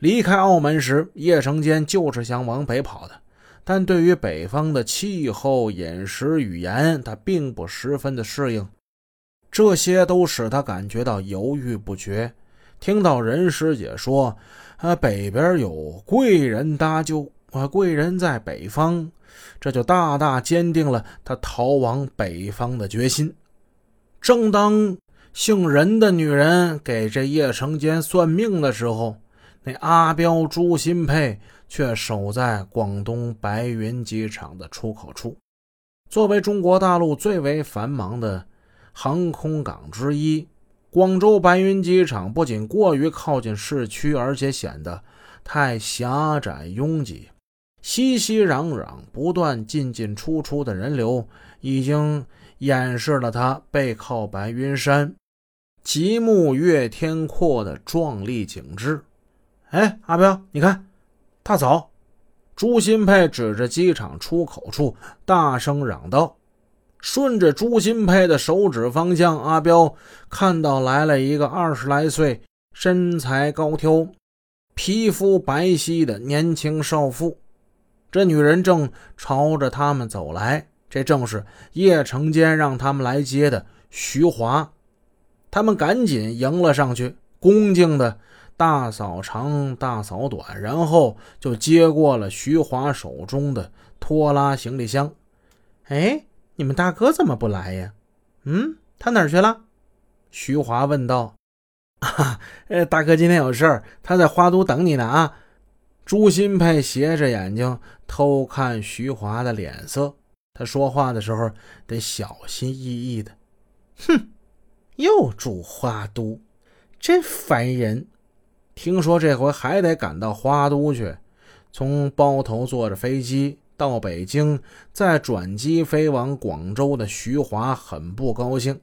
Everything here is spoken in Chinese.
离开澳门时，叶成坚就是想往北跑的，但对于北方的气候、饮食、语言，他并不十分的适应，这些都使他感觉到犹豫不决。听到任师姐说，啊，北边有贵人搭救，啊，贵人在北方，这就大大坚定了他逃往北方的决心。正当姓任的女人给这叶成坚算命的时候，那阿彪、朱新佩却守在广东白云机场的出口处。作为中国大陆最为繁忙的航空港之一，广州白云机场不仅过于靠近市区，而且显得太狭窄拥挤。熙熙攘攘、不断进进出出的人流，已经掩饰了它背靠白云山、极目越天阔的壮丽景致。哎，阿彪，你看，大嫂！朱新佩指着机场出口处，大声嚷道：“顺着朱新佩的手指方向，阿彪看到来了一个二十来岁、身材高挑、皮肤白皙的年轻少妇。这女人正朝着他们走来，这正是叶成坚让他们来接的徐华。他们赶紧迎了上去，恭敬的。”大嫂长，大嫂短，然后就接过了徐华手中的拖拉行李箱。哎，你们大哥怎么不来呀？嗯，他哪儿去了？徐华问道。啊，呃，大哥今天有事儿，他在花都等你呢。啊，朱新佩斜着眼睛偷看徐华的脸色，他说话的时候得小心翼翼的。哼，又住花都，真烦人。听说这回还得赶到花都去，从包头坐着飞机到北京，再转机飞往广州的徐华很不高兴。